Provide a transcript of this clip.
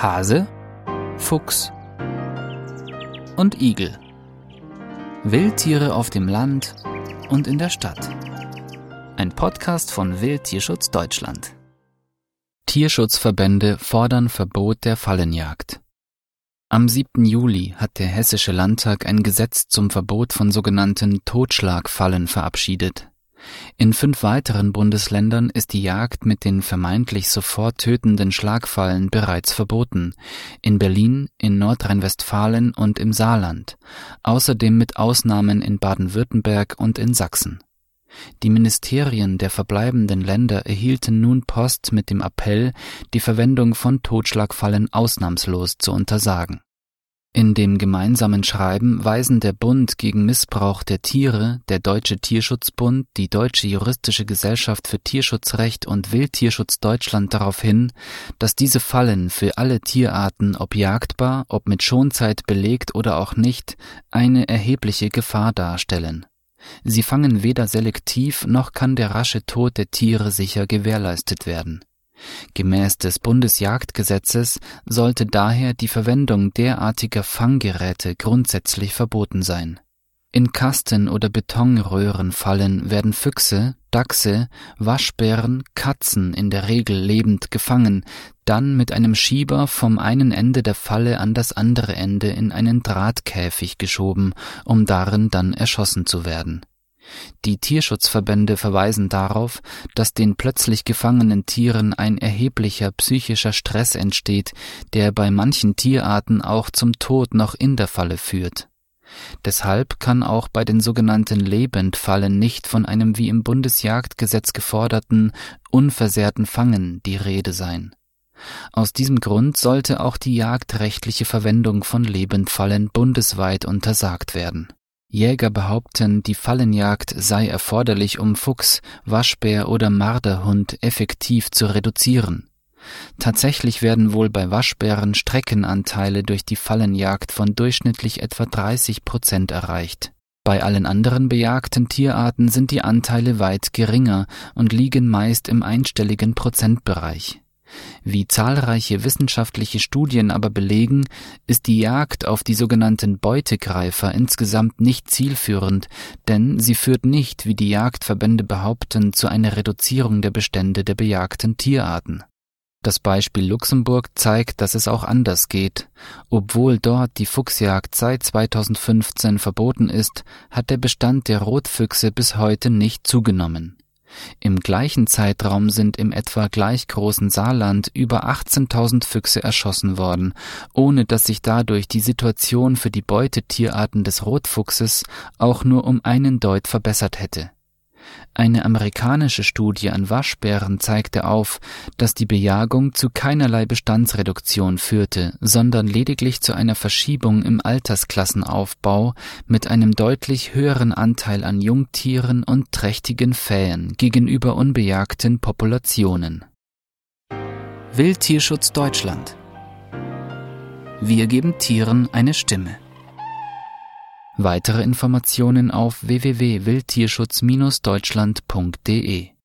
Hase, Fuchs und Igel. Wildtiere auf dem Land und in der Stadt. Ein Podcast von Wildtierschutz Deutschland. Tierschutzverbände fordern Verbot der Fallenjagd. Am 7. Juli hat der Hessische Landtag ein Gesetz zum Verbot von sogenannten Totschlagfallen verabschiedet. In fünf weiteren Bundesländern ist die Jagd mit den vermeintlich sofort tötenden Schlagfallen bereits verboten, in Berlin, in Nordrhein-Westfalen und im Saarland, außerdem mit Ausnahmen in Baden-Württemberg und in Sachsen. Die Ministerien der verbleibenden Länder erhielten nun Post mit dem Appell, die Verwendung von Totschlagfallen ausnahmslos zu untersagen in dem gemeinsamen Schreiben weisen der Bund gegen Missbrauch der Tiere, der Deutsche Tierschutzbund, die Deutsche Juristische Gesellschaft für Tierschutzrecht und Wildtierschutz Deutschland darauf hin, dass diese Fallen für alle Tierarten, ob jagdbar, ob mit Schonzeit belegt oder auch nicht, eine erhebliche Gefahr darstellen. Sie fangen weder selektiv noch kann der rasche Tod der Tiere sicher gewährleistet werden Gemäß des Bundesjagdgesetzes sollte daher die Verwendung derartiger Fanggeräte grundsätzlich verboten sein. In Kasten- oder Betonröhrenfallen werden Füchse, Dachse, Waschbären, Katzen in der Regel lebend gefangen, dann mit einem Schieber vom einen Ende der Falle an das andere Ende in einen Drahtkäfig geschoben, um darin dann erschossen zu werden die Tierschutzverbände verweisen darauf, dass den plötzlich gefangenen Tieren ein erheblicher psychischer Stress entsteht, der bei manchen Tierarten auch zum Tod noch in der Falle führt. Deshalb kann auch bei den sogenannten Lebendfallen nicht von einem wie im Bundesjagdgesetz geforderten unversehrten Fangen die Rede sein. Aus diesem Grund sollte auch die jagdrechtliche Verwendung von Lebendfallen bundesweit untersagt werden Jäger behaupten, die Fallenjagd sei erforderlich, um Fuchs, Waschbär oder Marderhund effektiv zu reduzieren. Tatsächlich werden wohl bei Waschbären Streckenanteile durch die Fallenjagd von durchschnittlich etwa 30 Prozent erreicht. Bei allen anderen bejagten Tierarten sind die Anteile weit geringer und liegen meist im einstelligen Prozentbereich. Wie zahlreiche wissenschaftliche Studien aber belegen, ist die Jagd auf die sogenannten Beutegreifer insgesamt nicht zielführend, denn sie führt nicht, wie die Jagdverbände behaupten, zu einer Reduzierung der Bestände der bejagten Tierarten. Das Beispiel Luxemburg zeigt, dass es auch anders geht. Obwohl dort die Fuchsjagd seit 2015 verboten ist, hat der Bestand der Rotfüchse bis heute nicht zugenommen. Im gleichen Zeitraum sind im etwa gleich großen Saarland über 18.000 Füchse erschossen worden, ohne dass sich dadurch die Situation für die Beutetierarten des Rotfuchses auch nur um einen Deut verbessert hätte eine amerikanische Studie an Waschbären zeigte auf, dass die Bejagung zu keinerlei Bestandsreduktion führte, sondern lediglich zu einer Verschiebung im Altersklassenaufbau mit einem deutlich höheren Anteil an Jungtieren und trächtigen Fähen gegenüber unbejagten Populationen. Wildtierschutz Deutschland Wir geben Tieren eine Stimme. Weitere Informationen auf www.wildtierschutz-deutschland.de